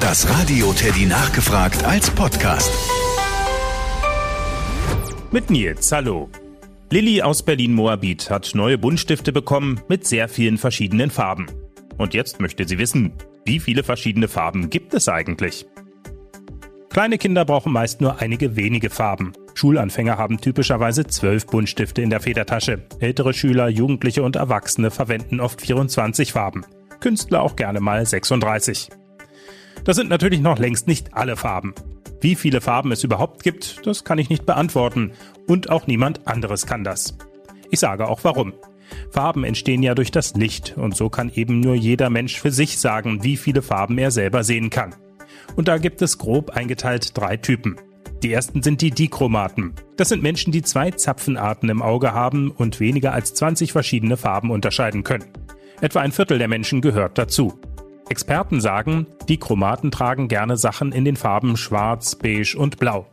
Das Radio Teddy nachgefragt als Podcast. Mit Nils, hallo. Lilly aus Berlin-Moabit hat neue Buntstifte bekommen mit sehr vielen verschiedenen Farben. Und jetzt möchte sie wissen, wie viele verschiedene Farben gibt es eigentlich? Kleine Kinder brauchen meist nur einige wenige Farben. Schulanfänger haben typischerweise zwölf Buntstifte in der Federtasche. Ältere Schüler, Jugendliche und Erwachsene verwenden oft 24 Farben. Künstler auch gerne mal 36. Das sind natürlich noch längst nicht alle Farben. Wie viele Farben es überhaupt gibt, das kann ich nicht beantworten. Und auch niemand anderes kann das. Ich sage auch warum. Farben entstehen ja durch das Licht und so kann eben nur jeder Mensch für sich sagen, wie viele Farben er selber sehen kann. Und da gibt es grob eingeteilt drei Typen. Die ersten sind die Dichromaten. Das sind Menschen, die zwei Zapfenarten im Auge haben und weniger als 20 verschiedene Farben unterscheiden können. Etwa ein Viertel der Menschen gehört dazu. Experten sagen, die Chromaten tragen gerne Sachen in den Farben Schwarz, Beige und Blau.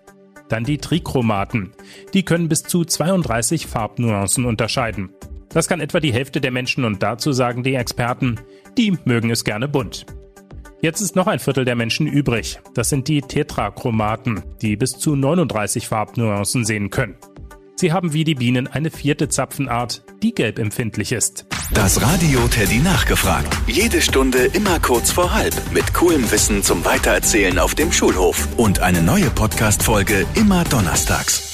Dann die Trichromaten. Die können bis zu 32 Farbnuancen unterscheiden. Das kann etwa die Hälfte der Menschen und dazu sagen die Experten, die mögen es gerne bunt. Jetzt ist noch ein Viertel der Menschen übrig. Das sind die Tetrachromaten, die bis zu 39 Farbnuancen sehen können. Sie haben wie die Bienen eine vierte Zapfenart, die gelb empfindlich ist. Das Radio Teddy nachgefragt. Jede Stunde immer kurz vor halb. Mit coolem Wissen zum Weitererzählen auf dem Schulhof. Und eine neue Podcast-Folge immer donnerstags.